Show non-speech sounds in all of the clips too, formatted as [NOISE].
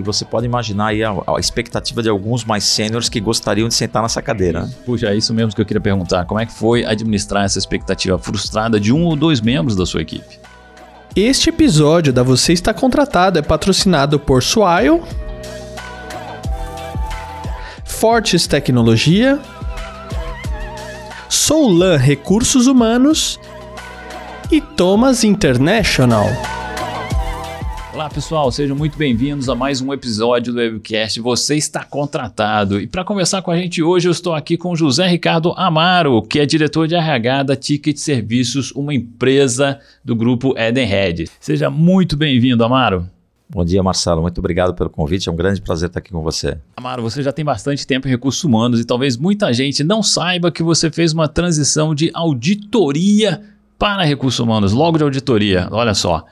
que você pode imaginar aí a, a expectativa de alguns mais sêniores que gostariam de sentar nessa cadeira. Né? Puxa, é isso mesmo que eu queria perguntar. Como é que foi administrar essa expectativa frustrada de um ou dois membros da sua equipe? Este episódio da Você Está Contratado é patrocinado por Swile, Fortes Tecnologia, Soulan Recursos Humanos e Thomas International. Olá pessoal, sejam muito bem-vindos a mais um episódio do Webcast Você está contratado. E para conversar com a gente hoje, eu estou aqui com José Ricardo Amaro, que é diretor de RH da Ticket Serviços, uma empresa do grupo Edenred. Seja muito bem-vindo, Amaro. Bom dia, Marcelo. Muito obrigado pelo convite. É um grande prazer estar aqui com você. Amaro, você já tem bastante tempo em recursos humanos e talvez muita gente não saiba que você fez uma transição de auditoria para recursos humanos, logo de auditoria. Olha só.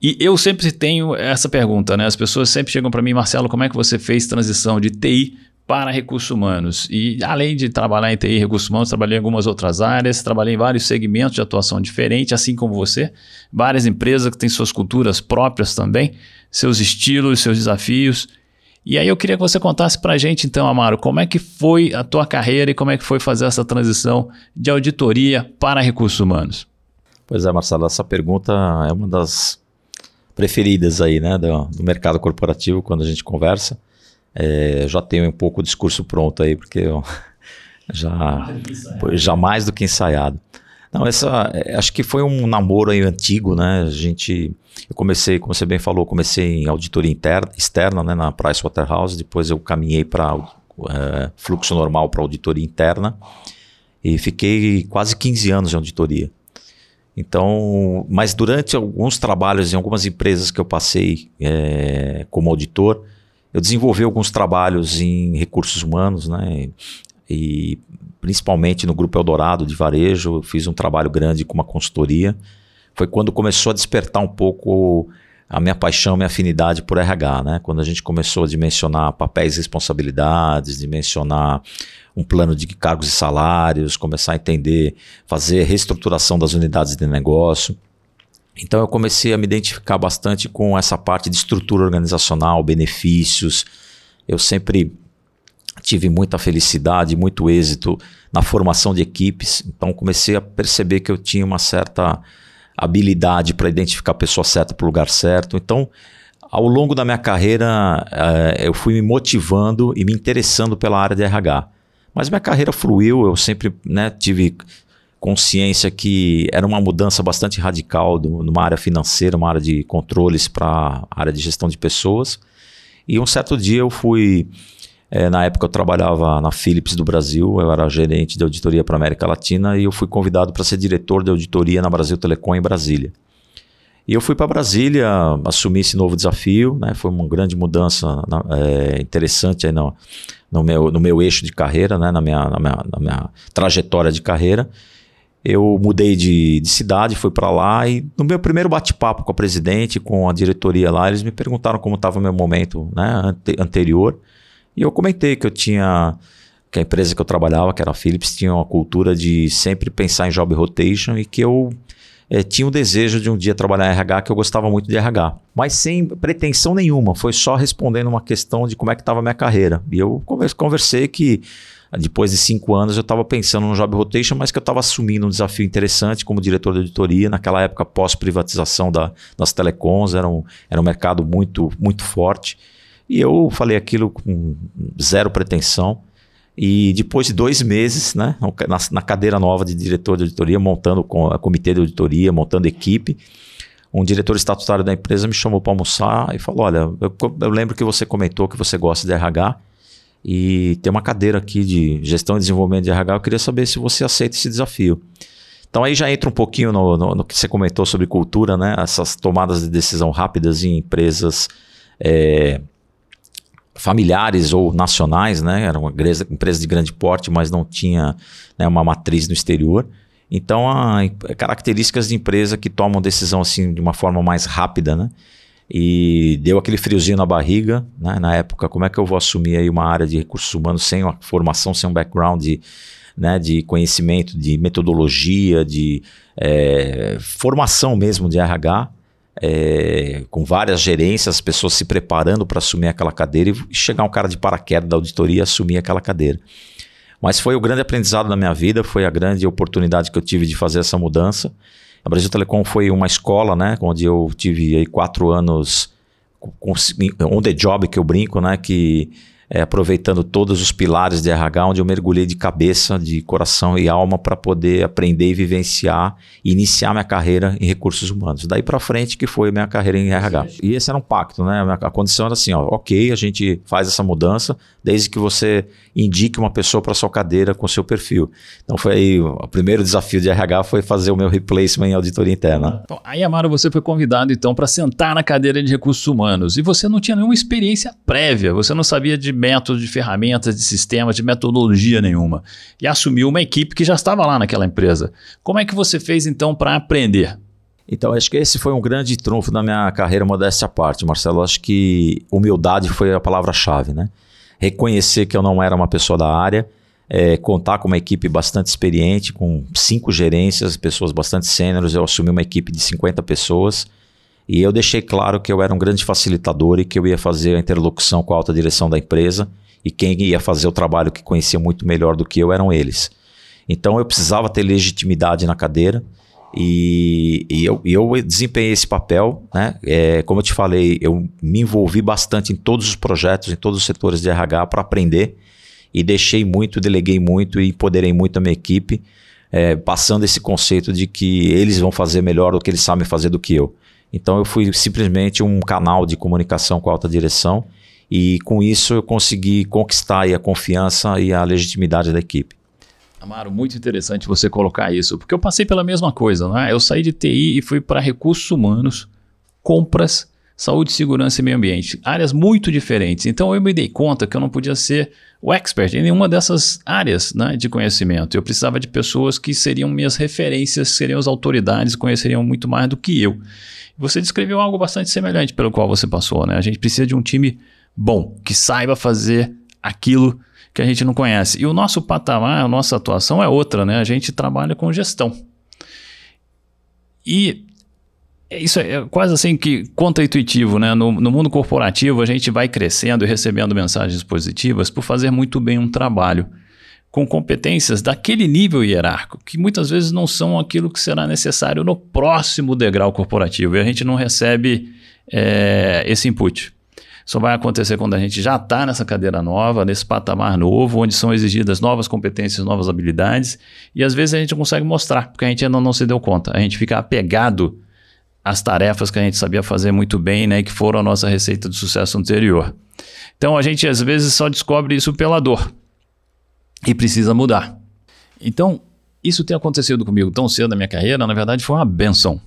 E eu sempre tenho essa pergunta, né? As pessoas sempre chegam para mim, Marcelo, como é que você fez transição de TI para recursos humanos? E além de trabalhar em TI e recursos humanos, trabalhei em algumas outras áreas, trabalhei em vários segmentos de atuação diferentes, assim como você. Várias empresas que têm suas culturas próprias também, seus estilos, seus desafios. E aí eu queria que você contasse para a gente, então, Amaro, como é que foi a tua carreira e como é que foi fazer essa transição de auditoria para recursos humanos? Pois é, Marcelo, essa pergunta é uma das preferidas aí, né, do, do mercado corporativo quando a gente conversa. É, já tenho um pouco o discurso pronto aí, porque eu [LAUGHS] já, já mais do que ensaiado. Não, essa, é, acho que foi um namoro aí antigo, né? A gente, eu comecei, como você bem falou, comecei em auditoria interna, externa, né, na Pricewaterhouse, depois eu caminhei para é, fluxo normal para auditoria interna e fiquei quase 15 anos de auditoria. Então, mas durante alguns trabalhos em algumas empresas que eu passei é, como auditor, eu desenvolvi alguns trabalhos em recursos humanos, né? E principalmente no Grupo Eldorado de Varejo, fiz um trabalho grande com uma consultoria. Foi quando começou a despertar um pouco a minha paixão, minha afinidade por RH, né? Quando a gente começou a dimensionar papéis e responsabilidades, dimensionar um plano de cargos e salários, começar a entender, fazer reestruturação das unidades de negócio. Então eu comecei a me identificar bastante com essa parte de estrutura organizacional, benefícios. Eu sempre tive muita felicidade, muito êxito na formação de equipes. Então comecei a perceber que eu tinha uma certa habilidade para identificar a pessoa certa para o lugar certo. Então, ao longo da minha carreira, uh, eu fui me motivando e me interessando pela área de RH. Mas minha carreira fluiu, eu sempre né, tive consciência que era uma mudança bastante radical do, numa área financeira, uma área de controles para área de gestão de pessoas. E um certo dia eu fui, é, na época eu trabalhava na Philips do Brasil, eu era gerente de auditoria para América Latina e eu fui convidado para ser diretor de auditoria na Brasil Telecom em Brasília. E eu fui para Brasília, assumi esse novo desafio, né? foi uma grande mudança é, interessante aí no, meu, no meu eixo de carreira, né? na, minha, na, minha, na minha trajetória de carreira. Eu mudei de, de cidade, fui para lá e no meu primeiro bate-papo com a presidente, com a diretoria lá, eles me perguntaram como estava o meu momento né, ante, anterior. E eu comentei que eu tinha que a empresa que eu trabalhava, que era a Philips, tinha uma cultura de sempre pensar em job rotation e que eu é, tinha o desejo de um dia trabalhar em RH, que eu gostava muito de RH. Mas sem pretensão nenhuma, foi só respondendo uma questão de como é que estava a minha carreira. E eu conversei que depois de cinco anos eu estava pensando no job rotation, mas que eu estava assumindo um desafio interessante como diretor de auditoria. Naquela época, pós-privatização da, das telecoms, era um, era um mercado muito, muito forte. E eu falei aquilo com zero pretensão. E depois de dois meses, né, na, na cadeira nova de diretor de auditoria, montando com a comitê de auditoria, montando equipe, um diretor estatutário da empresa me chamou para almoçar e falou: Olha, eu, eu, lembro que você comentou que você gosta de RH e tem uma cadeira aqui de gestão e desenvolvimento de RH. Eu queria saber se você aceita esse desafio. Então aí já entra um pouquinho no, no, no que você comentou sobre cultura, né? Essas tomadas de decisão rápidas em empresas. É, familiares ou nacionais, né? Era uma empresa, empresa de grande porte, mas não tinha né, uma matriz no exterior. Então, há características de empresa que tomam decisão assim de uma forma mais rápida, né? E deu aquele friozinho na barriga, né? Na época, como é que eu vou assumir aí uma área de recursos humanos sem uma formação, sem um background de, né, de conhecimento, de metodologia, de é, formação mesmo de RH? É, com várias gerências, as pessoas se preparando para assumir aquela cadeira e chegar um cara de paraquedas da auditoria e assumir aquela cadeira. Mas foi o grande aprendizado da minha vida, foi a grande oportunidade que eu tive de fazer essa mudança. A Brasil Telecom foi uma escola, né, onde eu tive aí quatro anos on the job que eu brinco, né, que é, aproveitando todos os pilares de RH, onde eu mergulhei de cabeça, de coração e alma para poder aprender e vivenciar e iniciar minha carreira em recursos humanos. Daí para frente que foi minha carreira em RH. E esse era um pacto, né? A condição era assim, ó, ok, a gente faz essa mudança, desde que você indique uma pessoa para sua cadeira com seu perfil. Então foi aí, o primeiro desafio de RH foi fazer o meu replacement em auditoria interna. Então, aí, Amaro, você foi convidado então para sentar na cadeira de recursos humanos e você não tinha nenhuma experiência prévia, você não sabia de métodos, de ferramentas, de sistemas, de metodologia nenhuma. E assumiu uma equipe que já estava lá naquela empresa. Como é que você fez então para aprender? Então, acho que esse foi um grande trunfo da minha carreira, modéstia à parte, Marcelo. Acho que humildade foi a palavra-chave, né? Reconhecer que eu não era uma pessoa da área, é, contar com uma equipe bastante experiente, com cinco gerências, pessoas bastante sêniores. Eu assumi uma equipe de 50 pessoas e eu deixei claro que eu era um grande facilitador e que eu ia fazer a interlocução com a alta direção da empresa e quem ia fazer o trabalho que conhecia muito melhor do que eu eram eles. Então eu precisava ter legitimidade na cadeira e, e eu, eu, desempenhei esse papel. Né? É, como eu te falei, eu me envolvi bastante em todos os projetos, em todos os setores de RH para aprender e deixei muito, deleguei muito e empoderei muito a minha equipe, é, passando esse conceito de que eles vão fazer melhor do que eles sabem fazer do que eu. Então eu fui simplesmente um canal de comunicação com a alta direção e com isso eu consegui conquistar a confiança e a legitimidade da equipe. Amaro, muito interessante você colocar isso, porque eu passei pela mesma coisa, né? Eu saí de TI e fui para recursos humanos, compras, saúde, segurança e meio ambiente, áreas muito diferentes. Então eu me dei conta que eu não podia ser o expert em nenhuma dessas áreas né, de conhecimento. Eu precisava de pessoas que seriam minhas referências, seriam as autoridades, conheceriam muito mais do que eu. Você descreveu algo bastante semelhante pelo qual você passou, né? A gente precisa de um time bom, que saiba fazer aquilo que a gente não conhece. E o nosso patamar, a nossa atuação é outra, né? A gente trabalha com gestão. E isso é quase assim que contra-intuitivo, né? No, no, mundo corporativo, a gente vai crescendo e recebendo mensagens positivas por fazer muito bem um trabalho com competências daquele nível hierárquico, que muitas vezes não são aquilo que será necessário no próximo degrau corporativo e a gente não recebe é, esse input. Só vai acontecer quando a gente já está nessa cadeira nova, nesse patamar novo, onde são exigidas novas competências, novas habilidades, e às vezes a gente consegue mostrar, porque a gente ainda não se deu conta. A gente fica apegado às tarefas que a gente sabia fazer muito bem, né, que foram a nossa receita de sucesso anterior. Então a gente às vezes só descobre isso pela dor e precisa mudar. Então, isso ter acontecido comigo tão cedo na minha carreira, na verdade, foi uma benção.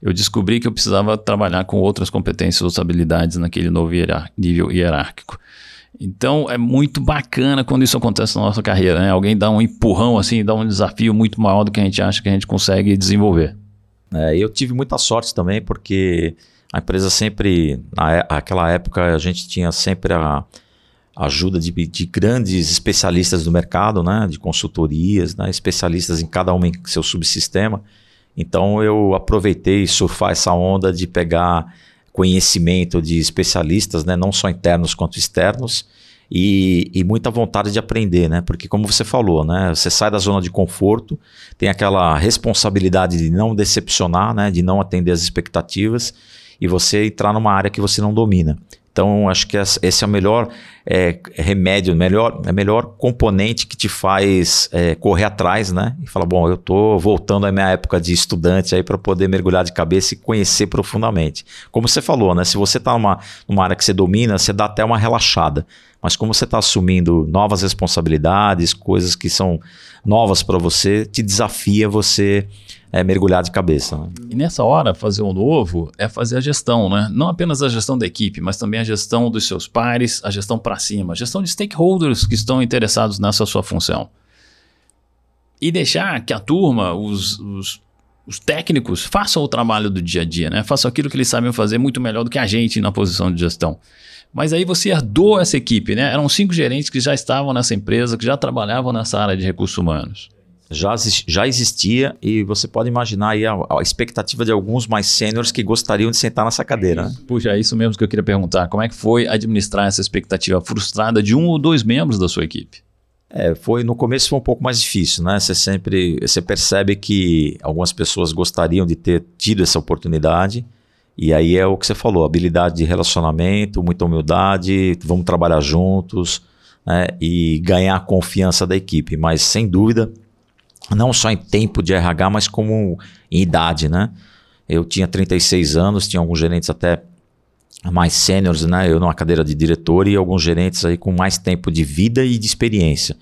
Eu descobri que eu precisava trabalhar com outras competências, outras habilidades naquele novo nível hierárquico. Então é muito bacana quando isso acontece na nossa carreira, né? Alguém dá um empurrão assim, dá um desafio muito maior do que a gente acha que a gente consegue desenvolver. É, eu tive muita sorte também, porque a empresa sempre, naquela época, a gente tinha sempre a, ajuda de, de, grandes especialistas do mercado, né, de consultorias, né, especialistas em cada um em seu subsistema. Então eu aproveitei surfar essa onda de pegar conhecimento de especialistas, né, não só internos quanto externos, e, e, muita vontade de aprender, né? Porque como você falou, né? Você sai da zona de conforto, tem aquela responsabilidade de não decepcionar, né? De não atender as expectativas e você entrar numa área que você não domina. Então, acho que esse é o melhor é, remédio, melhor, é melhor componente que te faz é, correr atrás, né? E falar, bom, eu estou voltando à minha época de estudante aí para poder mergulhar de cabeça e conhecer profundamente. Como você falou, né? Se você está numa, numa área que você domina, você dá até uma relaxada. Mas como você está assumindo novas responsabilidades, coisas que são novas para você, te desafia você é, mergulhar de cabeça. Né? E nessa hora, fazer o novo é fazer a gestão, né? Não apenas a gestão da equipe, mas também a gestão dos seus pares, a gestão para cima, a gestão de stakeholders que estão interessados nessa sua função. E deixar que a turma, os, os, os técnicos, façam o trabalho do dia a dia, né? Façam aquilo que eles sabem fazer muito melhor do que a gente na posição de gestão. Mas aí você herdou essa equipe, né? Eram cinco gerentes que já estavam nessa empresa, que já trabalhavam nessa área de recursos humanos. Já, já existia e você pode imaginar aí a, a expectativa de alguns mais sêniores que gostariam de sentar nessa cadeira. Né? Puxa, é isso mesmo que eu queria perguntar. Como é que foi administrar essa expectativa frustrada de um ou dois membros da sua equipe? É, foi no começo foi um pouco mais difícil, né? Você sempre você percebe que algumas pessoas gostariam de ter tido essa oportunidade e aí é o que você falou, habilidade de relacionamento, muita humildade, vamos trabalhar juntos né? e ganhar a confiança da equipe. Mas sem dúvida não só em tempo de RH, mas como em idade, né? Eu tinha 36 anos, tinha alguns gerentes até mais sêniores, né? Eu numa cadeira de diretor e alguns gerentes aí com mais tempo de vida e de experiência.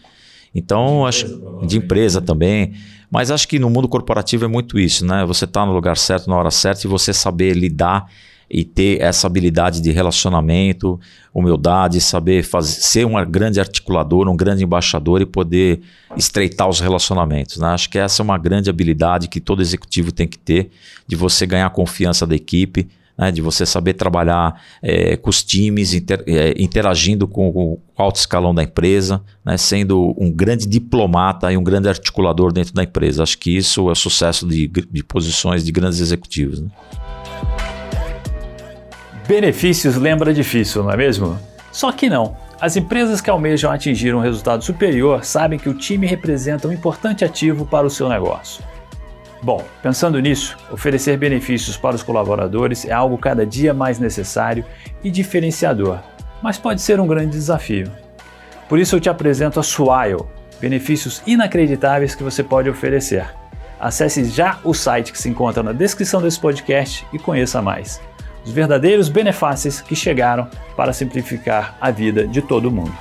Então, de acho empresa, de empresa também. Mas acho que no mundo corporativo é muito isso, né? Você está no lugar certo, na hora certa e você saber lidar e ter essa habilidade de relacionamento, humildade, saber fazer, ser um grande articulador, um grande embaixador e poder estreitar os relacionamentos. Né? Acho que essa é uma grande habilidade que todo executivo tem que ter, de você ganhar a confiança da equipe, né? de você saber trabalhar é, com os times, inter, é, interagindo com o alto escalão da empresa, né? sendo um grande diplomata e um grande articulador dentro da empresa. Acho que isso é sucesso de, de posições de grandes executivos. Né? Benefícios lembra difícil, não é mesmo? Só que não. As empresas que almejam atingir um resultado superior sabem que o time representa um importante ativo para o seu negócio. Bom, pensando nisso, oferecer benefícios para os colaboradores é algo cada dia mais necessário e diferenciador, mas pode ser um grande desafio. Por isso eu te apresento a Swile, benefícios inacreditáveis que você pode oferecer. Acesse já o site que se encontra na descrição desse podcast e conheça mais os verdadeiros benefícios que chegaram para simplificar a vida de todo mundo.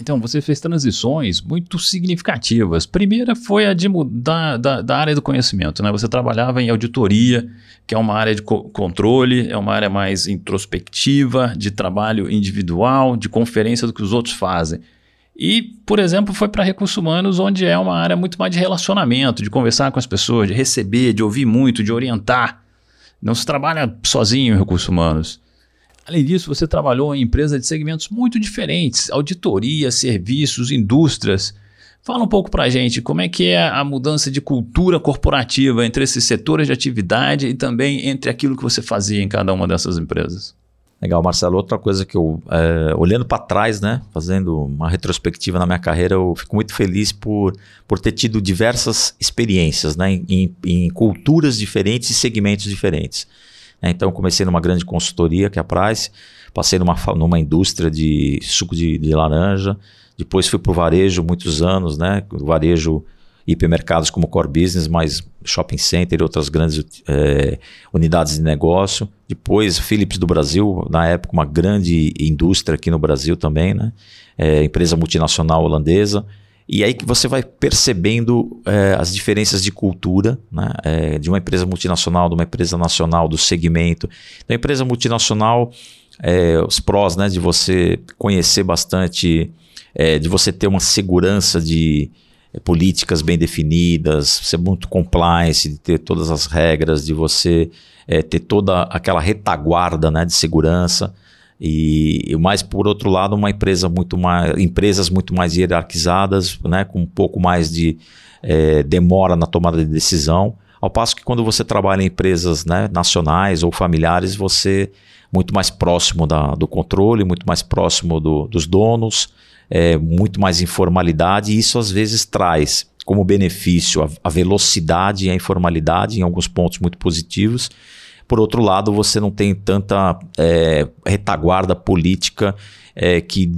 Então, você fez transições muito significativas. Primeira foi a de mudar da, da área do conhecimento. Né? Você trabalhava em auditoria, que é uma área de co controle, é uma área mais introspectiva, de trabalho individual, de conferência do que os outros fazem. E, por exemplo, foi para recursos humanos, onde é uma área muito mais de relacionamento, de conversar com as pessoas, de receber, de ouvir muito, de orientar. Não se trabalha sozinho em recursos humanos. Além disso, você trabalhou em empresas de segmentos muito diferentes, auditoria, serviços, indústrias. Fala um pouco para a gente como é que é a mudança de cultura corporativa entre esses setores de atividade e também entre aquilo que você fazia em cada uma dessas empresas. Legal, Marcelo. Outra coisa que eu, é, olhando para trás, né, fazendo uma retrospectiva na minha carreira, eu fico muito feliz por, por ter tido diversas experiências né, em, em culturas diferentes e segmentos diferentes. É, então, comecei numa grande consultoria, que é a Price, passei numa, numa indústria de suco de, de laranja, depois fui para o varejo muitos anos, né, o varejo hipermercados como core business, mas shopping center e outras grandes é, unidades de negócio. Depois, Philips do Brasil, na época, uma grande indústria aqui no Brasil também, né? É, empresa multinacional holandesa. E aí que você vai percebendo é, as diferenças de cultura né? É, de uma empresa multinacional, de uma empresa nacional, do segmento. Da empresa multinacional, é, os prós né, de você conhecer bastante, de você ter uma segurança de, políticas bem definidas, ser muito compliance, de ter todas as regras, de você é, ter toda aquela retaguarda né, de segurança. E, mais por outro lado, uma empresa muito mais, empresas muito mais hierarquizadas, né, com um pouco mais de é, demora na tomada de decisão. Ao passo que quando você trabalha em empresas né, nacionais ou familiares, você muito mais próximo da, do controle, muito mais próximo do, dos donos, é, muito mais informalidade, e isso às vezes traz como benefício a, a velocidade e a informalidade em alguns pontos muito positivos. Por outro lado, você não tem tanta é, retaguarda política é, que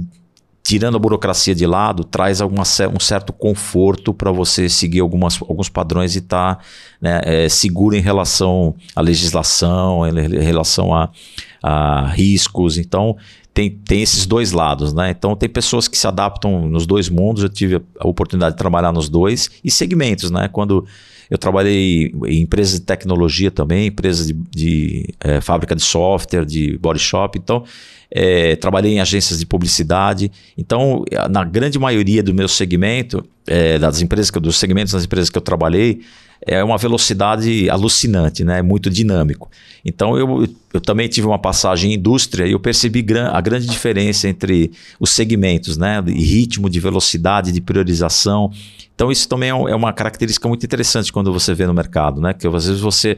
tirando a burocracia de lado, traz alguma, um certo conforto para você seguir algumas, alguns padrões e estar tá, né, é, seguro em relação à legislação, em relação a, a riscos. Então, tem, tem esses dois lados, né? Então tem pessoas que se adaptam nos dois mundos, eu tive a oportunidade de trabalhar nos dois, e segmentos, né? Quando eu trabalhei em empresas de tecnologia também, empresas de, de é, fábrica de software, de body shop, então é, trabalhei em agências de publicidade. Então, na grande maioria do meu segmento, é, das empresas que, dos segmentos das empresas que eu trabalhei, é uma velocidade alucinante, né? É muito dinâmico. Então eu, eu também tive uma passagem em indústria e eu percebi gran, a grande diferença entre os segmentos, né? Ritmo, de velocidade, de priorização. Então isso também é, é uma característica muito interessante quando você vê no mercado, né? Que às vezes você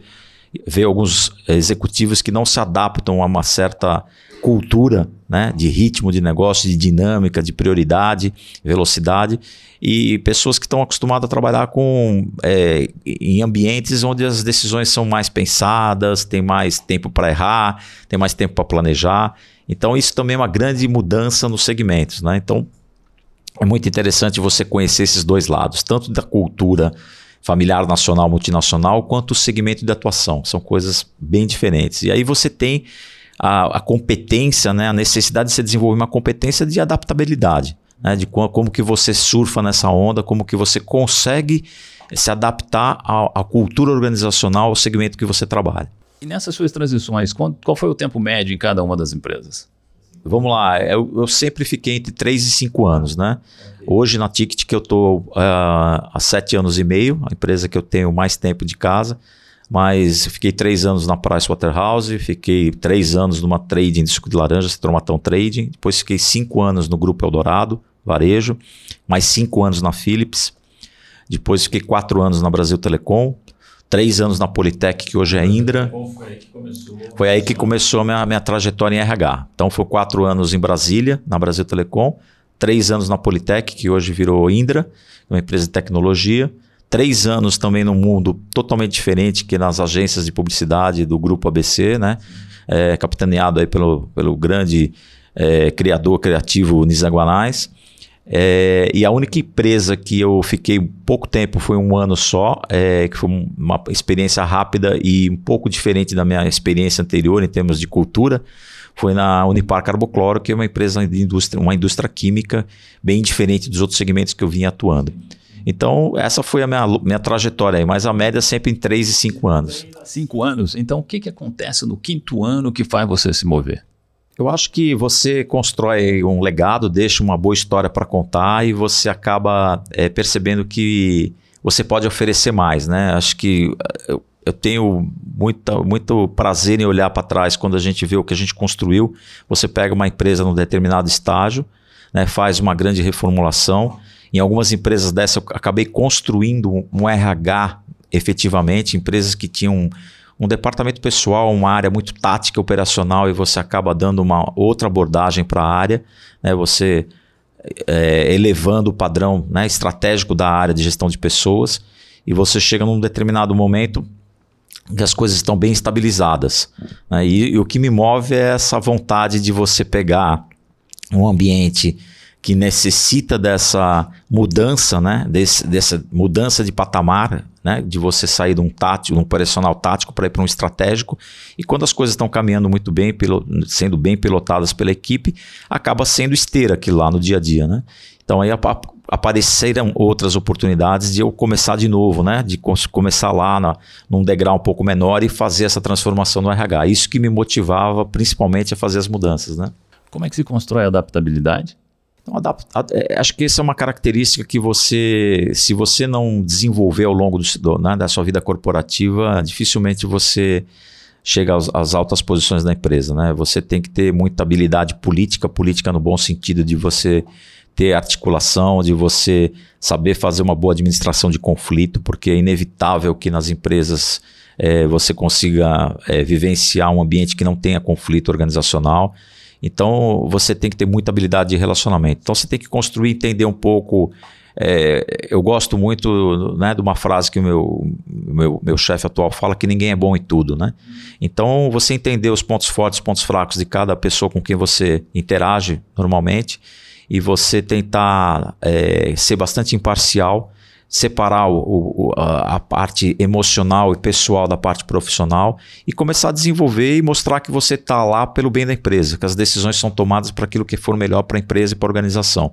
vê alguns executivos que não se adaptam a uma certa cultura né, de ritmo de negócio, de dinâmica, de prioridade, velocidade, e pessoas que estão acostumadas a trabalhar com é, em ambientes onde as decisões são mais pensadas, tem mais tempo para errar, tem mais tempo para planejar. Então, isso também é uma grande mudança nos segmentos. Né? Então, é muito interessante você conhecer esses dois lados, tanto da cultura familiar nacional, multinacional, quanto o segmento de atuação. São coisas bem diferentes. E aí você tem a, a competência, né, a necessidade de se desenvolver uma competência de adaptabilidade, né, de como, como que você surfa nessa onda, como que você consegue se adaptar à, à cultura organizacional, ao segmento que você trabalha. E nessas suas transições, qual, qual foi o tempo médio em cada uma das empresas? Vamos lá, eu, eu, sempre fiquei entre 3 e 5 anos, né? Hoje na Ticket que eu estou uh, há 7 anos e meio, a empresa que eu tenho mais tempo de casa, mas fiquei três anos na Pricewaterhouse, fiquei três anos numa trading de suco de laranja, Citromatão Trading, depois fiquei cinco anos no Grupo Eldorado, varejo, mais cinco anos na Philips, depois fiquei quatro anos na Brasil Telecom, três anos na Politec, que hoje é Indra. Foi aí que começou, foi aí que começou a minha, minha trajetória em RH. Então, foi quatro anos em Brasília, na Brasil Telecom, três anos na Politec, que hoje virou Indra, uma empresa de tecnologia, três anos também num mundo totalmente diferente que nas agências de publicidade do grupo ABC, né? É, capitaneado aí pelo, pelo grande é, criador criativo Nizaguanais. É, e a única empresa que eu fiquei pouco tempo foi um ano só, é, que foi uma experiência rápida e um pouco diferente da minha experiência anterior em termos de cultura, foi na Unipar Carbocloro, que é uma empresa de indústria, uma indústria química bem diferente dos outros segmentos que eu vinha atuando. Então, essa foi a minha, minha trajetória aí, mas a média é sempre em 3 e 5 anos. 5 anos? Então, o que, que acontece no quinto ano que faz você se mover? Eu acho que você constrói um legado, deixa uma boa história para contar e você acaba é, percebendo que você pode oferecer mais, né? Acho que eh, eu, eu tenho muita, muito prazer em olhar para trás quando a gente vê o que a gente construiu. Você pega uma empresa num determinado estágio, né, faz uma grande reformulação em algumas empresas dessa, eu acabei construindo um RH efetivamente, empresas que tinham um, um departamento pessoal, uma área muito tática, operacional, e você acaba dando uma outra abordagem para a área, né? você é, elevando o padrão né, estratégico da área de gestão de pessoas, e você chega num determinado momento que as coisas estão bem estabilizadas. Né? E, e o que me move é essa vontade de você pegar um ambiente que necessita dessa mudança, né? Desse, dessa mudança de patamar, né? De você sair de um tático, um operacional tático para ir para um estratégico. E quando as coisas estão caminhando muito bem, pelo, sendo bem pilotadas pela equipe, acaba sendo esteira aquilo lá no dia a dia, né? Então aí apareceram outras oportunidades de eu começar de novo, né? De começar lá na, num degrau um pouco menor e fazer essa transformação no RH. Isso que me motivava principalmente a fazer as mudanças, né? Como é que se constrói a adaptabilidade? Então, é, acho que essa é uma característica que você, se você não desenvolver ao longo do, né, da sua vida corporativa, dificilmente você chega às, às, altas posições da empresa. Né? Você tem que ter muita habilidade política, política no bom sentido de você ter articulação, de você saber fazer uma boa administração de conflito, porque é inevitável que nas empresas é, você consiga é, vivenciar um ambiente que não tenha conflito organizacional. Então você tem que ter muita habilidade de relacionamento. Então você tem que construir, entender um pouco. É, eu gosto muito né, de uma frase que o meu, meu, meu chefe atual fala que ninguém é bom em tudo. Né? Então você entender os pontos fortes, pontos fracos de cada pessoa com quem você interage normalmente e você tentar é, ser bastante imparcial separar o, o, a, parte emocional e pessoal da parte profissional e começar a desenvolver e mostrar que você está lá pelo bem da empresa, que as decisões são tomadas para aquilo que for melhor para a empresa e para a organização,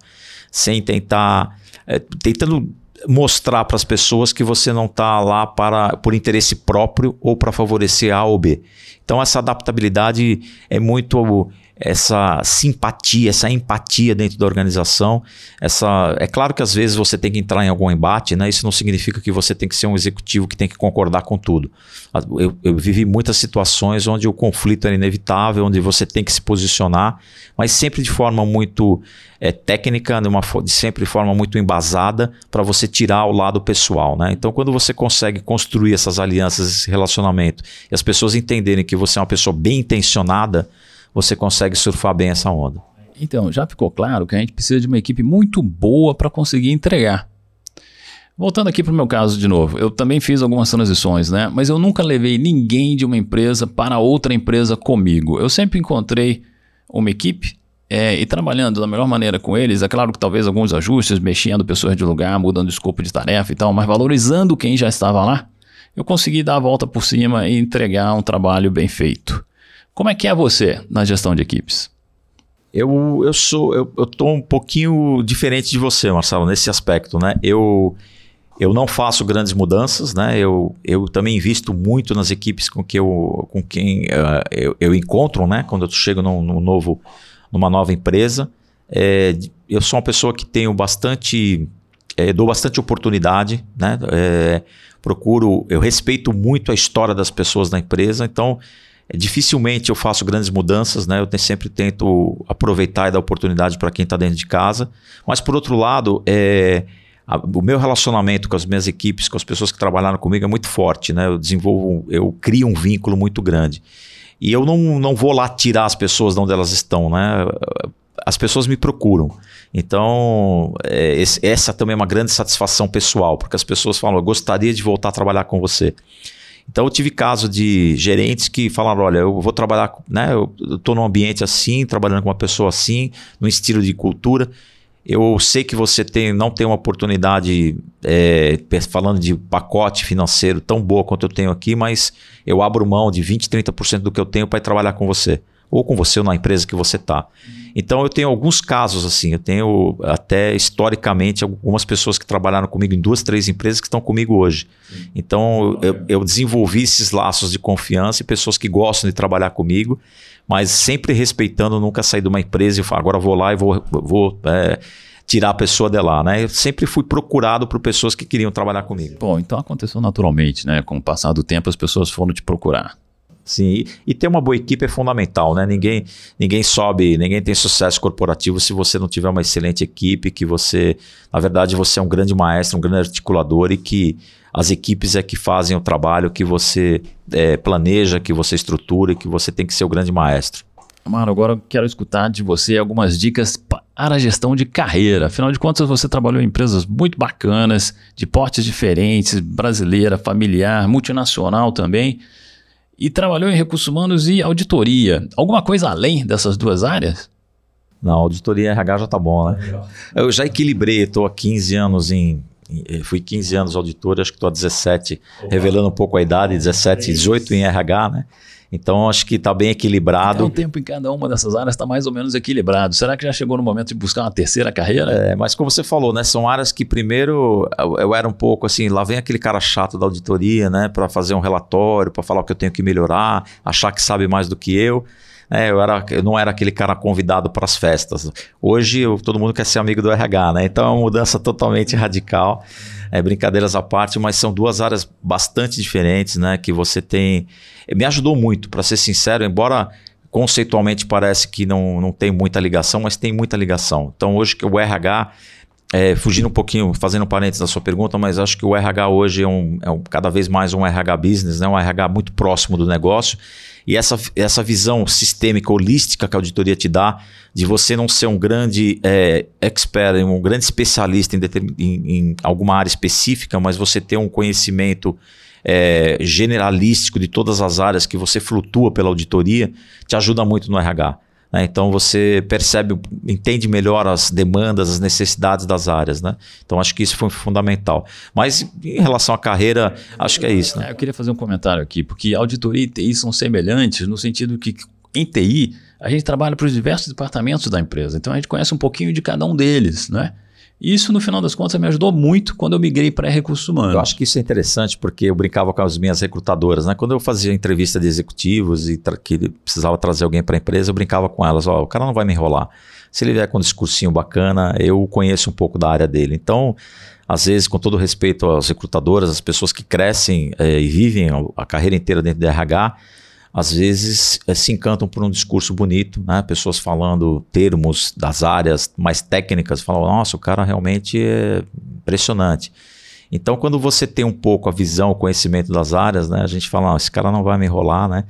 sem tentar é, tentando mostrar para as pessoas que você não está lá para por interesse próprio ou para favorecer A ou B. Então essa adaptabilidade é muito essa simpatia, essa empatia dentro da organização. Essa, é claro que às vezes você tem que entrar em algum embate, né? Isso não significa que você tem que ser um executivo que tem que concordar com tudo. Eu, eu vivi muitas situações onde o conflito era inevitável, onde você tem que se posicionar, mas sempre de forma muito é, técnica, de uma, de sempre de forma muito embasada, para você tirar o lado pessoal. Né? Então, quando você consegue construir essas alianças, esse relacionamento, e as pessoas entenderem que você é uma pessoa bem intencionada, você consegue surfar bem essa onda. Então, já ficou claro que a gente precisa de uma equipe muito boa para conseguir entregar. Voltando aqui para o meu caso de novo, eu também fiz algumas transições, né? Mas eu nunca levei ninguém de uma empresa para outra empresa comigo. Eu sempre encontrei uma equipe é, e trabalhando da melhor maneira com eles. É claro que talvez alguns ajustes, mexendo pessoas de lugar, mudando o escopo de tarefa e tal, mas valorizando quem já estava lá, eu consegui dar a volta por cima e entregar um trabalho bem feito. Como é que é você na gestão de equipes? Eu, eu sou eu, eu tô um pouquinho diferente de você, Marcelo, nesse aspecto, né? Eu eu não faço grandes mudanças, né? Eu, eu também invisto muito nas equipes com que eu com quem uh, eu, eu encontro, né? Quando eu chego num, num novo numa nova empresa. É, eu sou uma pessoa que tenho bastante é, dou bastante oportunidade, né? É, procuro, eu respeito muito a história das pessoas na empresa, então Dificilmente eu faço grandes mudanças, né? Eu sempre tento aproveitar e dar oportunidade para quem está dentro de casa. Mas por outro lado, é, a, o meu relacionamento com as minhas equipes, com as pessoas que trabalharam comigo é muito forte, né? Eu desenvolvo, eu crio um vínculo muito grande. E eu não, não vou lá tirar as pessoas de onde elas estão, né? As pessoas me procuram. Então, é, esse, essa também é uma grande satisfação pessoal, porque as pessoas falam: eu gostaria de voltar a trabalhar com você. Então eu tive caso de gerentes que falaram: olha, eu vou trabalhar, né? Eu estou num ambiente assim, trabalhando com uma pessoa assim, num estilo de cultura. Eu sei que você tem, não tem uma oportunidade, é, falando de pacote financeiro tão boa quanto eu tenho aqui, mas eu abro mão de 20, 30% do que eu tenho para trabalhar com você ou com você ou na empresa que você está. Então eu tenho alguns casos assim, eu tenho até historicamente algumas pessoas que trabalharam comigo em duas, três empresas que estão comigo hoje. Então eu, eu desenvolvi esses laços de confiança e pessoas que gostam de trabalhar comigo, mas sempre respeitando nunca sair de uma empresa e falar, agora vou lá e vou, vou é, tirar a pessoa de lá, né? Eu sempre fui procurado por pessoas que queriam trabalhar comigo. Bom, então aconteceu naturalmente, né? Com o passar do tempo as pessoas foram te procurar. Sim, e, e, ter uma boa equipe é fundamental, né? Ninguém, ninguém sobe, ninguém tem sucesso corporativo se você não tiver uma excelente equipe, que você, na verdade, você é um grande maestro, um grande articulador e que as equipes é que fazem o trabalho que você é, planeja, que você estrutura e que você tem que ser o grande maestro. Amaro, agora eu quero escutar de você algumas dicas para a gestão de carreira. Afinal de contas, você trabalhou em empresas muito bacanas, de portes diferentes, brasileira, familiar, multinacional também e trabalhou em recursos humanos e auditoria. Alguma coisa além dessas duas áreas? Não, auditoria RH já tá bom, né? Eu já equilibrei, estou há 15 anos em. Fui 15 anos auditor, acho que estou há 17, revelando um pouco a idade, 17, 18 em RH, né? Então acho que está bem equilibrado. Então, o tempo em cada uma dessas áreas está mais ou menos equilibrado. Será que já chegou no momento de buscar uma terceira carreira? É, mas como você falou, né? São áreas que primeiro eu, eu era um pouco assim, lá vem aquele cara chato da auditoria, né? Para fazer um relatório, para falar o que eu tenho que melhorar, achar que sabe mais do que eu. É, eu, era, eu não era aquele cara convidado para as festas. Hoje eu, todo mundo quer ser amigo do RH, né? Então é uma mudança totalmente radical. É, brincadeiras à parte, mas são duas áreas bastante diferentes, né? Que você tem. Me ajudou muito, para ser sincero, embora conceitualmente parece que não, não tem muita ligação, mas tem muita ligação. Então hoje que o RH é, fugindo um pouquinho, fazendo um parênteses da sua pergunta, mas acho que o RH hoje é, um, é um, cada vez mais um RH business, né? um RH muito próximo do negócio. E essa, essa visão sistêmica, holística que a auditoria te dá, de você não ser um grande é, expert, um grande especialista em, em, em, alguma área específica, mas você ter um conhecimento é, generalístico de todas as áreas que você flutua pela auditoria, te ajuda muito no RH. Né? Então você percebe, entende melhor as demandas, as necessidades das áreas. Né? Então acho que isso foi fundamental. Mas em relação à carreira, acho que é isso. Né? É, eu queria fazer um comentário aqui, porque auditoria e TI são semelhantes no sentido que em TI a gente trabalha para os diversos departamentos da empresa. Então a gente conhece um pouquinho de cada um deles. Né? Isso, no final das contas, me ajudou muito quando eu migrei para recursos humanos. Eu acho que isso é interessante porque eu brincava com as minhas recrutadoras, né? Quando eu fazia entrevista de executivos e que precisava trazer alguém para a empresa, eu brincava com elas: ó, oh, o cara não vai me enrolar. Se ele vier com um discursinho bacana, eu conheço um pouco da área dele. Então, às vezes, com todo respeito às recrutadoras, as pessoas que crescem é, e vivem a carreira inteira dentro da RH, às vezes é, se encantam por um discurso bonito, né? Pessoas falando termos das áreas mais técnicas, falam, nossa, o cara realmente é impressionante. Então, quando você tem um pouco a visão, o conhecimento das áreas, né, a gente fala, esse cara não vai me enrolar, né?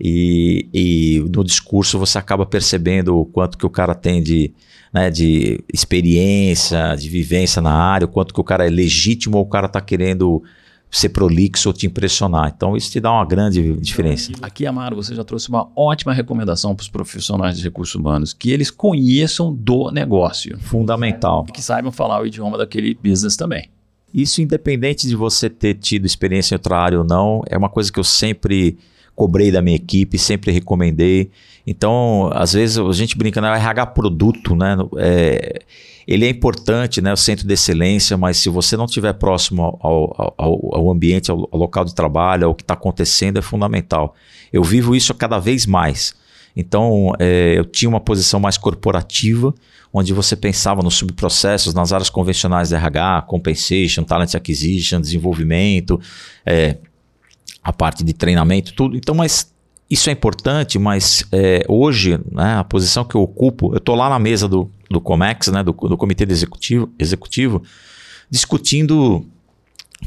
E, e no discurso você acaba percebendo o quanto que o cara tem de, né, de experiência, de vivência na área, o quanto que o cara é legítimo ou o cara está querendo ser prolixo ou te impressionar. Então isso te dá uma grande diferença. Aqui, Amaro, você já trouxe uma ótima recomendação para os profissionais de recursos humanos, que eles conheçam do negócio. Fundamental. E que saibam falar o idioma daquele business também. Isso independente de você ter tido experiência em outra área ou não, é uma coisa que eu sempre cobrei da minha equipe, sempre recomendei. Então, às vezes a gente brinca, né? O RH produto, né? É, ele é importante, né? O centro de excelência, mas se você não estiver próximo ao, ao, ao, ambiente, ao, ao local de trabalho, ao que está acontecendo, é fundamental. Eu vivo isso cada vez mais. Então, é, eu tinha uma posição mais corporativa, onde você pensava nos subprocessos, nas áreas convencionais de RH, compensation, talent acquisition, desenvolvimento, é, a parte de treinamento, tudo. Então, mas isso é importante, mas é, hoje, né, a posição que eu ocupo, eu estou lá na mesa do, do COMEX, né, do, do Comitê Executivo, executivo discutindo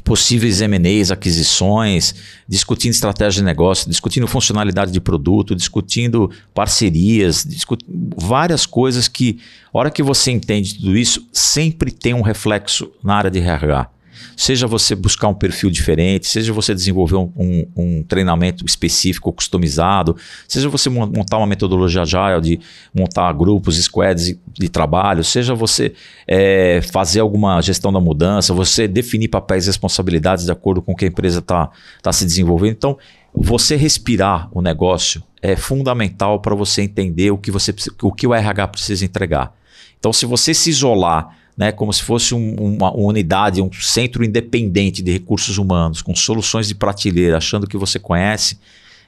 possíveis M&As, aquisições, discutindo estratégia de negócio, discutindo funcionalidade de produto, discutindo parcerias, discut... várias coisas que, hora que você entende tudo isso, sempre tem um reflexo na área de RH. Seja você buscar um perfil diferente, seja você desenvolver um, um, um treinamento específico, customizado, seja você montar uma metodologia agile de montar grupos, squads de, de trabalho, seja você é, fazer alguma gestão da mudança, você definir papéis e responsabilidades de acordo com o que a empresa está tá se desenvolvendo. Então, você respirar o negócio é fundamental para você entender o que, você, o que o RH precisa entregar. Então, se você se isolar né, como se fosse um, uma, unidade, um centro independente de recursos humanos, com soluções de prateleira, achando que você conhece,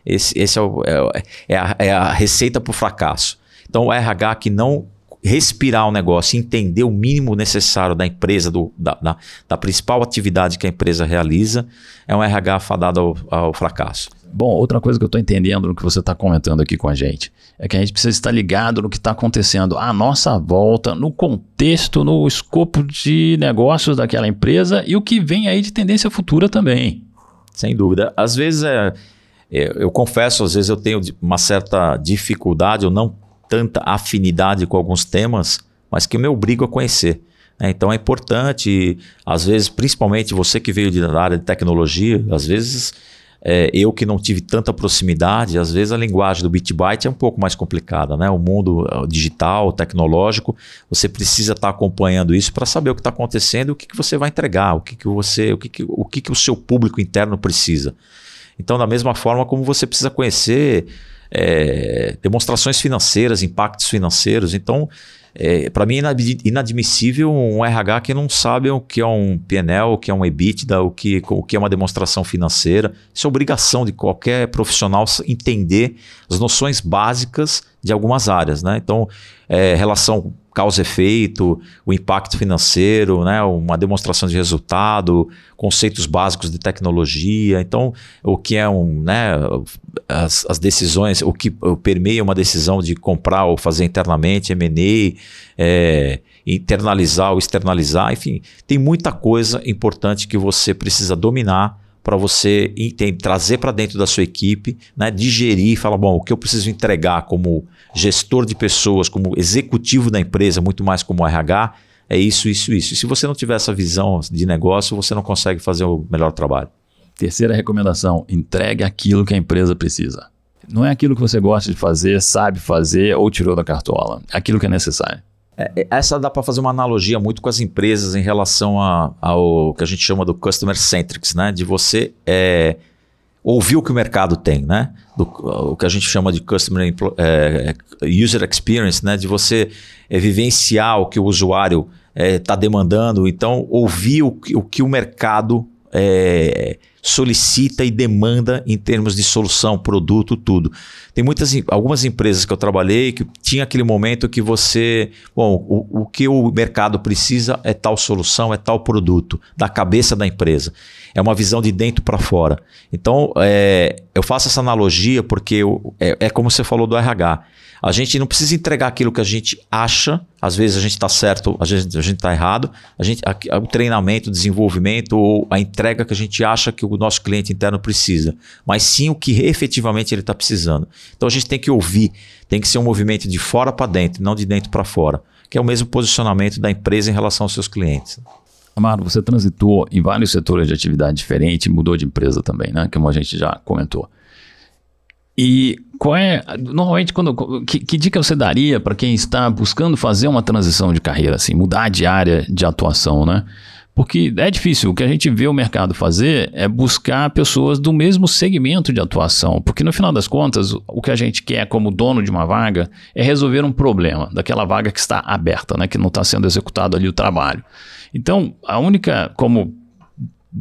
esse, esse é, o, é, é, a, é a receita para o fracasso. Então, o RH que não respirar o negócio, entender o mínimo necessário da empresa, do, da, da, da, principal atividade que a empresa realiza, é um RH fadado ao, ao fracasso. Bom, outra coisa que eu estou entendendo no que você está comentando aqui com a gente é que a gente precisa estar ligado no que está acontecendo à nossa volta, no contexto, no escopo de negócios daquela empresa e o que vem aí de tendência futura também. Sem dúvida. Às vezes, é, é, eu confesso, às vezes eu tenho uma certa dificuldade ou não tanta afinidade com alguns temas, mas que eu me obrigo a conhecer. Né? Então é importante, às vezes, principalmente você que veio da área de tecnologia, às vezes é, eu que não tive tanta proximidade, às vezes a linguagem do bit byte é um pouco mais complicada, né? O mundo digital, tecnológico, você precisa estar tá acompanhando isso para saber o que está acontecendo, o que, que você vai entregar, o que, que você, o que, que, o que, que o seu público interno precisa. Então, da mesma forma como você precisa conhecer é, demonstrações financeiras, impactos financeiros, então é, para mim é inadmissível um RH que não sabe o que é um PNL, o que é um EBITDA, o que, o que é uma demonstração financeira. Isso é obrigação de qualquer profissional entender as noções básicas de algumas áreas. Né? Então, é, relação causa-efeito, o impacto financeiro, né, uma demonstração de resultado, conceitos básicos de tecnologia. Então, o que é um, né, as, as decisões, o que permeia uma decisão de comprar ou fazer internamente, M&A, é, internalizar ou externalizar, enfim, tem muita coisa importante que você precisa dominar para você entender, trazer para dentro da sua equipe, né, digerir, falar, bom, o que eu preciso entregar como gestor de pessoas, como executivo da empresa, muito mais como RH, é isso, isso, isso. E se você não tiver essa visão de negócio, você não consegue fazer o melhor trabalho. Terceira recomendação: entregue aquilo que a empresa precisa. Não é aquilo que você gosta de fazer, sabe fazer ou tirou da cartola. É aquilo que é necessário. É, é, essa dá para fazer uma analogia muito com as empresas em relação a, ao que a gente chama do customer centrics, né? De você é, ouvir o que o mercado tem, né? Do, o que a gente chama de customer é, user experience, né? De você é, vivenciar o que o usuário está demandando. Então, ouvir o, o que o mercado é, solicita e demanda em termos de solução, produto, tudo. Tem muitas, algumas empresas que eu trabalhei que tinha aquele momento que você, bom, o, o que o mercado precisa é tal solução, é tal produto, da cabeça da empresa. É uma visão de dentro para fora. Então, é, eu faço essa analogia porque eu, é, é como você falou do RH. A gente não precisa entregar aquilo que a gente acha, às vezes a gente está certo, às vezes a gente está errado. A gente, a, o treinamento, o desenvolvimento ou a entrega que a gente acha que o nosso cliente interno precisa, mas sim o que efetivamente ele está precisando. Então a gente tem que ouvir, tem que ser um movimento de fora para dentro, não de dentro para fora, que é o mesmo posicionamento da empresa em relação aos seus clientes. Amaro, você transitou em vários setores de atividade diferente, mudou de empresa também, né? Como a gente já comentou. E qual é, normalmente, quando, que, que dica você daria para quem está buscando fazer uma transição de carreira, assim, mudar de área de atuação, né? Porque é difícil. O que a gente vê o mercado fazer é buscar pessoas do mesmo segmento de atuação. Porque no final das contas, o que a gente quer como dono de uma vaga é resolver um problema daquela vaga que está aberta, né? que não está sendo executado ali o trabalho. Então, a única, como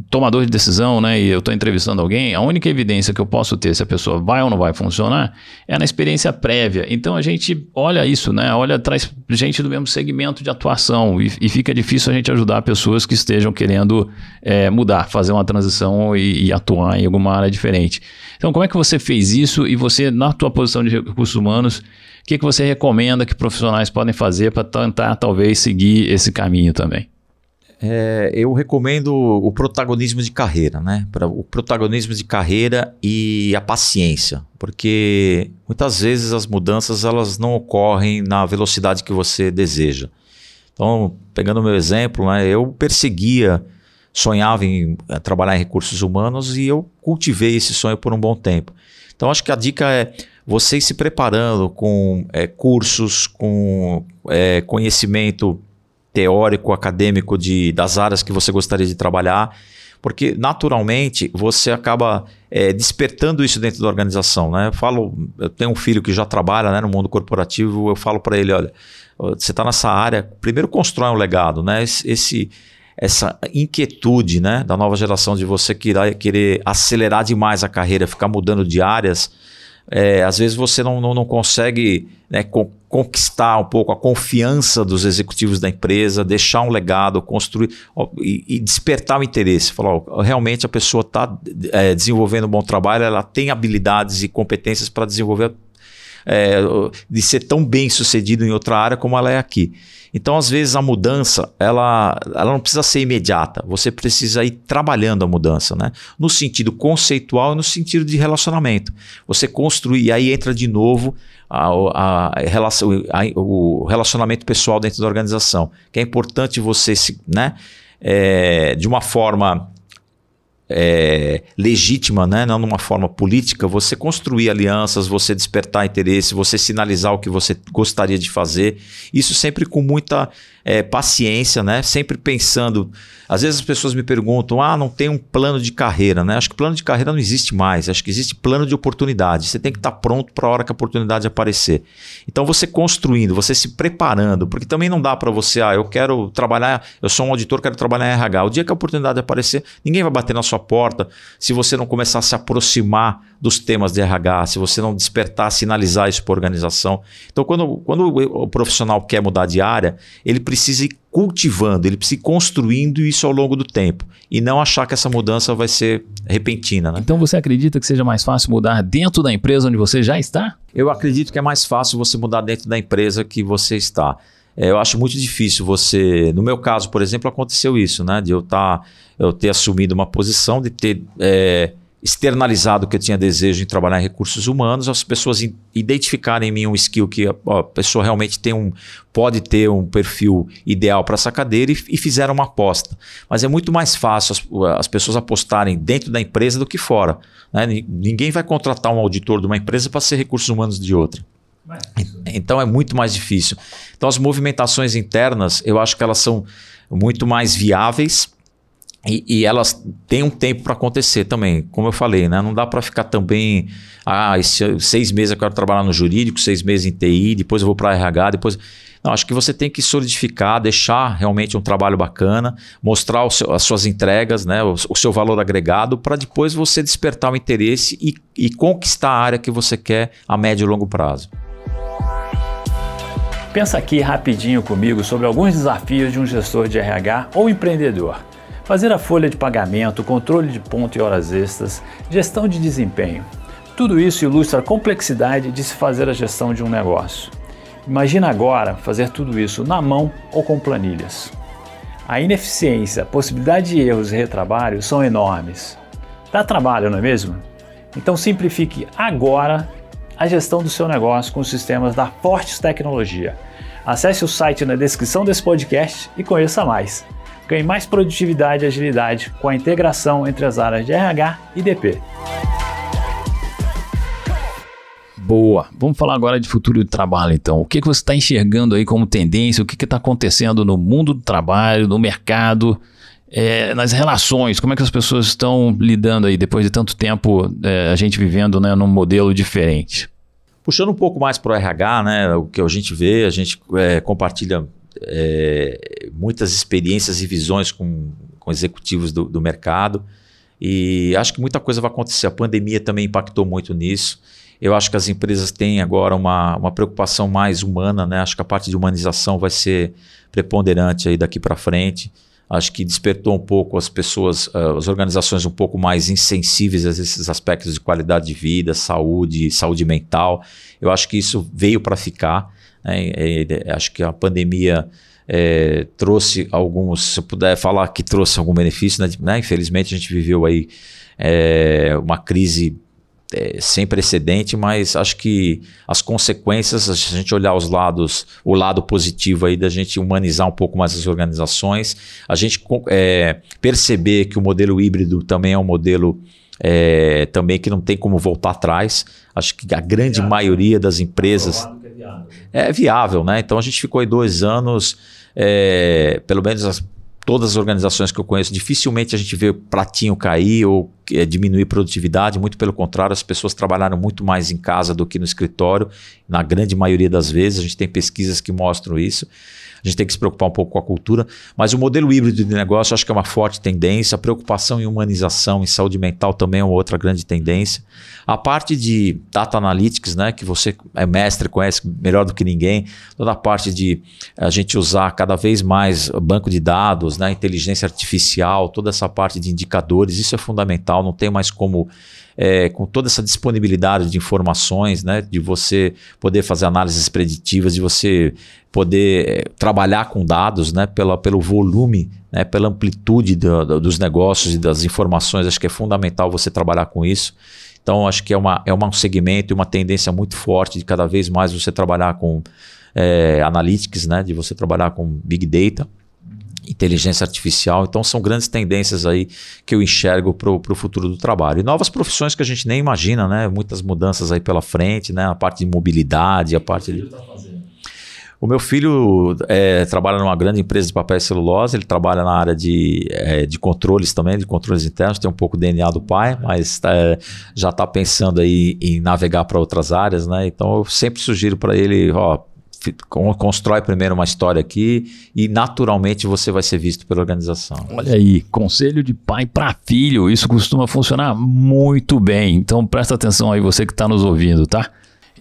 tomador de decisão, né, e eu estou entrevistando alguém, a única evidência que eu posso ter se a pessoa vai ou não vai funcionar é na experiência prévia. Então a gente olha isso, né, olha, traz gente do mesmo segmento de atuação e, e fica difícil a gente ajudar pessoas que estejam querendo é, mudar, fazer uma transição e, e, atuar em alguma área diferente. Então como é que você fez isso e você, na tua posição de recursos humanos, o que, que você recomenda que profissionais podem fazer para tentar talvez seguir esse caminho também? É, eu recomendo o protagonismo de carreira, né? Pra, o protagonismo de carreira e a paciência, porque muitas vezes as mudanças elas não ocorrem na velocidade que você deseja. Então, pegando o meu exemplo, né, eu perseguia, sonhava em é, trabalhar em recursos humanos e eu cultivei esse sonho por um bom tempo. Então, acho que a dica é você ir se preparando com é, cursos, com é, conhecimento teórico, acadêmico de, das áreas que você gostaria de trabalhar, porque naturalmente você acaba é, despertando isso dentro da organização. Né? Eu falo, eu tenho um filho que já trabalha né, no mundo corporativo, eu falo para ele, olha, você está nessa área, primeiro constrói um legado, né? Esse, essa inquietude né, da nova geração de você querer, querer acelerar demais a carreira, ficar mudando de áreas, é, às vezes você não, não, não consegue né, conquistar um pouco a confiança dos executivos da empresa, deixar um legado, construir ó, e, e, despertar o interesse. Falar, ó, realmente a pessoa está é, desenvolvendo um bom trabalho, ela tem habilidades e competências para desenvolver, é, de ser tão bem sucedido em outra área como ela é aqui. Então, às vezes, a mudança ela, ela não precisa ser imediata. Você precisa ir trabalhando a mudança, né? No sentido conceitual e no sentido de relacionamento. Você construir, e aí entra de novo a, a, a relação, a, o relacionamento pessoal dentro da organização. Que é importante você se, né? É, de uma forma é, legítima, né? não numa forma política, você construir alianças, você despertar interesse, você sinalizar o que você gostaria de fazer. Isso sempre com muita é, paciência, né? Sempre pensando. Às vezes as pessoas me perguntam: ah, não tem um plano de carreira, né? Acho que plano de carreira não existe mais. Acho que existe plano de oportunidade. Você tem que estar pronto para a hora que a oportunidade aparecer. Então você construindo, você se preparando, porque também não dá para você, ah, eu quero trabalhar, eu sou um auditor, quero trabalhar em RH. O dia que a oportunidade aparecer, ninguém vai bater na sua porta se você não começar a se aproximar dos temas de RH, se você não despertar, sinalizar isso para a organização. Então, quando, quando o profissional quer mudar de área, ele precisa ir cultivando, ele precisa ir construindo isso ao longo do tempo e não achar que essa mudança vai ser repentina. Né? Então, você acredita que seja mais fácil mudar dentro da empresa onde você já está? Eu acredito que é mais fácil você mudar dentro da empresa que você está. É, eu acho muito difícil você. No meu caso, por exemplo, aconteceu isso, né? De eu, tá, eu ter assumido uma posição, de ter. É, externalizado que eu tinha desejo em trabalhar em recursos humanos, as pessoas identificarem em mim um skill que ó, a pessoa realmente tem um, pode ter um perfil ideal para essa cadeira e, e, fizeram uma aposta. Mas é muito mais fácil as, as pessoas apostarem dentro da empresa do que fora. Né? Ninguém vai contratar um auditor de uma empresa para ser recursos humanos de outra. Então é muito mais difícil. Então as movimentações internas, eu acho que elas são muito mais viáveis e, e, elas têm um tempo para acontecer também, como eu falei, né? Não dá para ficar também, ah, esse, seis meses eu quero trabalhar no jurídico, seis meses em TI, depois eu vou para RH, depois Não, acho que você tem que solidificar, deixar realmente um trabalho bacana, mostrar seu, as suas entregas, né, o, o seu valor agregado, para depois você despertar o interesse e, e conquistar a área que você quer a médio e longo prazo. Pensa aqui rapidinho comigo sobre alguns desafios de um gestor de RH ou empreendedor. Fazer a folha de pagamento, controle de ponto e horas extras, gestão de desempenho. Tudo isso ilustra a complexidade de se fazer a gestão de um negócio. Imagina agora fazer tudo isso na mão ou com planilhas. A ineficiência, possibilidade de erros e retrabalho são enormes. Dá trabalho, não é mesmo? Então simplifique agora a gestão do seu negócio com os sistemas da Fortes Tecnologia. Acesse o site na descrição desse podcast e conheça mais. Ganhe mais produtividade e agilidade com a integração entre as áreas de RH e DP. Boa. Vamos falar agora de futuro do trabalho, então. O que, que você está enxergando aí como tendência? O que está acontecendo no mundo do trabalho, no mercado, é, nas relações? Como é que as pessoas estão lidando aí depois de tanto tempo é, a gente vivendo né, num modelo diferente? Puxando um pouco mais para o RH, né, o que a gente vê, a gente é, compartilha é, muitas experiências e visões com, com executivos do, do, mercado e acho que muita coisa vai acontecer. A pandemia também impactou muito nisso. Eu acho que as empresas têm agora uma, uma preocupação mais humana, né? Acho que a parte de humanização vai ser preponderante aí daqui para frente acho que despertou um pouco as pessoas, uh, as organizações um pouco mais insensíveis a esses aspectos de qualidade de vida, saúde, saúde mental. Eu acho que isso veio para ficar. Né? Acho que a pandemia é, trouxe alguns, se eu puder falar que trouxe algum benefício, né? infelizmente a gente viveu aí é, uma crise é, sem precedente, mas acho que as consequências, se a gente olhar os lados, o lado positivo aí da gente humanizar um pouco mais as organizações, a gente é, perceber que o modelo híbrido também é um modelo é, também que não tem como voltar atrás. Acho que a grande viável. maioria das empresas é viável. é viável, né? Então a gente ficou aí dois anos, é, pelo menos as todas as organizações que eu conheço, dificilmente a gente vê pratinho cair ou é, diminuir produtividade, muito pelo contrário, as pessoas trabalharam muito mais em casa do que no escritório, na grande maioria das vezes, a gente tem pesquisas que mostram isso. A gente tem que se preocupar um pouco com a cultura, mas o modelo híbrido de negócio acho que é uma forte tendência. A preocupação em humanização, em saúde mental também é uma outra grande tendência. A parte de data analytics, né, que você é mestre, conhece melhor do que ninguém, toda a parte de a gente usar cada vez mais banco de dados, né, inteligência artificial, toda essa parte de indicadores, isso é fundamental. Não tem mais como é, com toda essa disponibilidade de informações, né, de você poder fazer análises preditivas, de você poder é, trabalhar com dados né, pela, pelo volume, né, pela amplitude do, do, dos negócios e das informações, acho que é fundamental você trabalhar com isso. Então, acho que é, uma, é um segmento e uma tendência muito forte de cada vez mais você trabalhar com é, analytics, né, de você trabalhar com big data inteligência artificial. Então, são grandes tendências aí que eu enxergo para o futuro do trabalho. E novas profissões que a gente nem imagina, né? Muitas mudanças aí pela frente, né? A parte de mobilidade, a parte de. Tá o meu filho é, trabalha numa grande empresa de papel e celulose, ele trabalha na área de, é, de controles também, de controles internos, tem um pouco DNA do pai, mas é, já está pensando aí em navegar para outras áreas, né? Então eu sempre sugiro para ele, ó, constrói primeiro uma história aqui e naturalmente você vai ser visto pela organização. Olha aí, conselho de pai para filho, isso costuma funcionar muito bem. Então presta atenção aí você que está nos ouvindo, tá?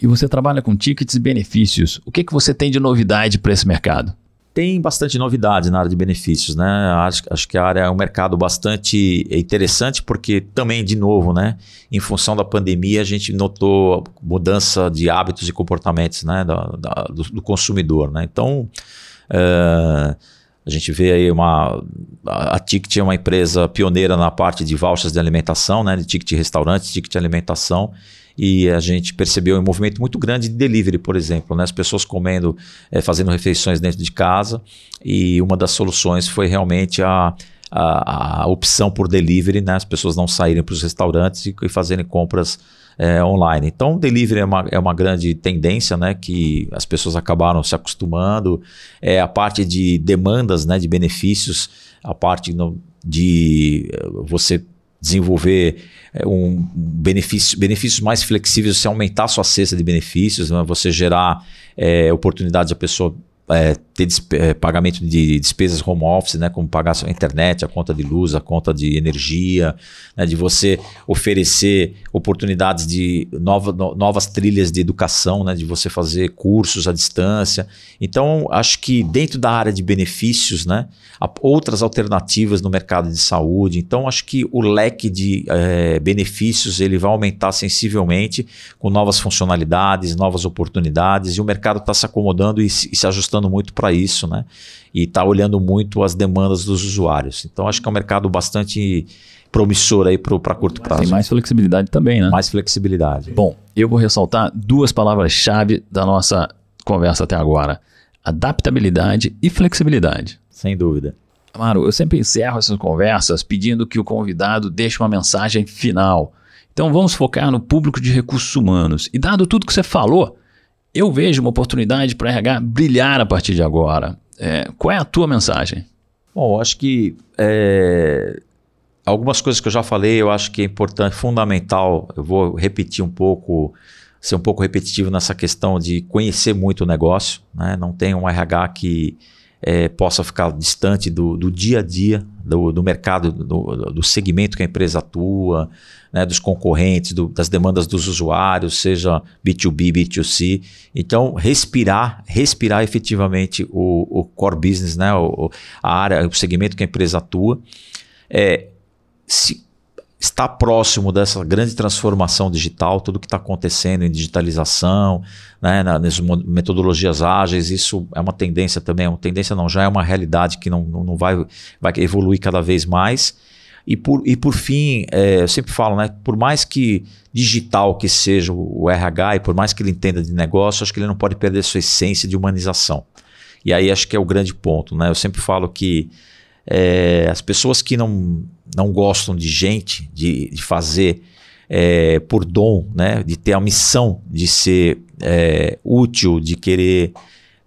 E você trabalha com tickets e benefícios. O que, que você tem de novidade para esse mercado? Tem bastante novidade na área de benefícios, né? Acho, acho, que a área é um mercado bastante interessante porque também, de novo, né? Em função da pandemia, a gente notou mudança de hábitos e comportamentos, né? Da, da, do, do, consumidor, né? Então, uh, a gente vê aí uma... A, Ticket é uma empresa pioneira na parte de vouchers de alimentação, né? De ticket restaurante, ticket alimentação e a gente percebeu um movimento muito grande de delivery, por exemplo, né? as pessoas comendo, é, fazendo refeições dentro de casa e uma das soluções foi realmente a, a, a opção por delivery, né? as pessoas não saírem para os restaurantes e, e fazerem compras é, online. Então, delivery é uma, é uma grande tendência, né, que as pessoas acabaram se acostumando. É a parte de demandas, né, de benefícios, a parte no, de você desenvolver é, um benefício, benefícios mais flexíveis, você aumentar sua cesta de benefícios, né? você gerar é, oportunidades a pessoa é, ter é, pagamento de despesas home office, né, como pagar a internet, a conta de luz, a conta de energia, né, de você oferecer oportunidades de nova, no, novas trilhas de educação, né, de você fazer cursos à distância. Então, acho que dentro da área de benefícios, né, há outras alternativas no mercado de saúde. Então, acho que o leque de é, benefícios ele vai aumentar sensivelmente com novas funcionalidades, novas oportunidades, e o mercado está se acomodando e se, e se ajustando muito para isso, né? E está olhando muito as demandas dos usuários. Então, acho que é um mercado bastante promissor aí para curto prazo. Tem mais flexibilidade também, né? Mais flexibilidade. Bom, eu vou ressaltar duas palavras-chave da nossa conversa até agora: adaptabilidade e flexibilidade. Sem dúvida. Amaro, eu sempre encerro essas conversas pedindo que o convidado deixe uma mensagem final. Então vamos focar no público de recursos humanos. E dado tudo que você falou, eu vejo uma oportunidade para RH brilhar a partir de agora. É, qual é a tua mensagem? Bom, acho que é, algumas coisas que eu já falei, eu acho que é importante, fundamental. Eu vou repetir um pouco, ser um pouco repetitivo nessa questão de conhecer muito o negócio. Né? Não tem um RH que é, possa ficar distante do, do, dia a dia, do, do mercado, do, do, segmento que a empresa atua, né, dos concorrentes, das demandas dos usuários, seja B2B, B2C. Então, respirar, respirar efetivamente o, o core business, né, o, a área, o segmento que a empresa atua. É, se está próximo dessa grande transformação digital, tudo que está acontecendo em digitalização, né, nas metodologias ágeis, isso é uma tendência também, é uma tendência não, já é uma realidade que não, não vai, vai evoluir cada vez mais. E por, e por fim, é, eu sempre falo, né, por mais que digital que seja o RH e por mais que ele entenda de negócio, acho que ele não pode perder sua essência de humanização. E aí acho que é o grande ponto. Né? Eu sempre falo que é, as pessoas que não, não gostam de gente, de, de fazer é, por dom, né? de ter a missão de ser é, útil, de querer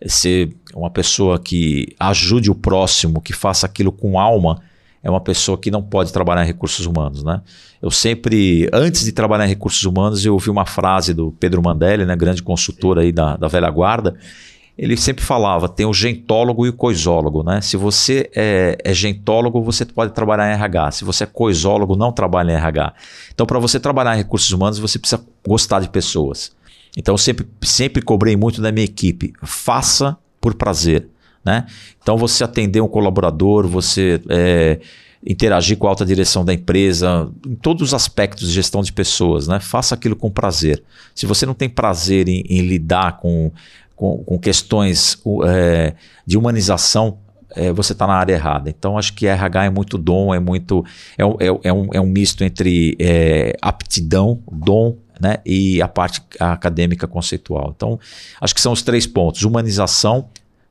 ser uma pessoa que ajude o próximo, que faça aquilo com alma, é uma pessoa que não pode trabalhar em recursos humanos. Né? Eu sempre, antes de trabalhar em recursos humanos, eu ouvi uma frase do Pedro Mandelli, né, grande consultor aí da, da velha guarda, ele sempre falava, tem o gentólogo e o coisólogo, né? Se você é, é, gentólogo, você pode trabalhar em RH. Se você é coisólogo, não trabalha em RH. Então, para você trabalhar em recursos humanos, você precisa gostar de pessoas. Então, sempre, sempre cobrei muito da minha equipe. Faça por prazer, né? Então, você atender um colaborador, você é, interagir com a alta direção da empresa, em todos os aspectos de gestão de pessoas, né? Faça aquilo com prazer. Se você não tem prazer em, em lidar com com, com questões é, de humanização, é, você está na área errada. Então, acho que RH é muito dom, é muito. É, é, é um, é um misto entre é, aptidão, dom né, e a parte acadêmica conceitual. Então, acho que são os três pontos: humanização,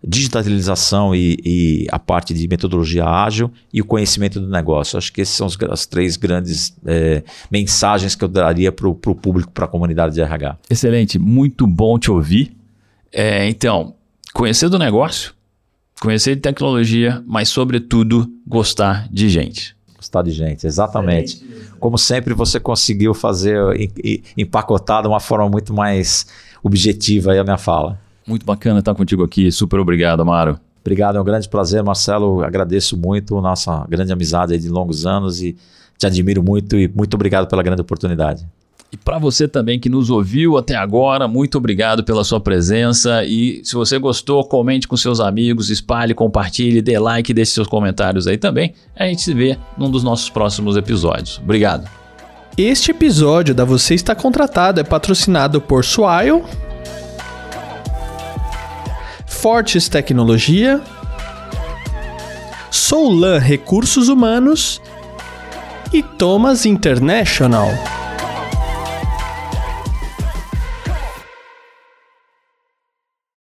digitalização e, e, a parte de metodologia ágil e o conhecimento do negócio. Acho que esses são os, as três grandes é, mensagens que eu daria para o público, para a comunidade de RH. Excelente, muito bom te ouvir. É, então, conhecer do negócio, conhecer de tecnologia, mas sobretudo gostar de gente. Gostar de gente, exatamente. Como sempre, você conseguiu fazer, empacotar de uma forma muito mais objetiva aí a minha fala. Muito bacana estar contigo aqui. Super obrigado, Amaro. Obrigado, é um grande prazer, Marcelo. Agradeço muito nossa grande amizade de longos anos e te admiro muito e muito obrigado pela grande oportunidade. E para você também que nos ouviu até agora, muito obrigado pela sua presença. E se você gostou, comente com seus amigos, espalhe, compartilhe, dê like, deixe seus comentários aí também. A gente se vê num dos nossos próximos episódios. Obrigado. Este episódio da Você Está Contratado é patrocinado por Swile, Fortes Tecnologia, Soulan Recursos Humanos e Thomas International.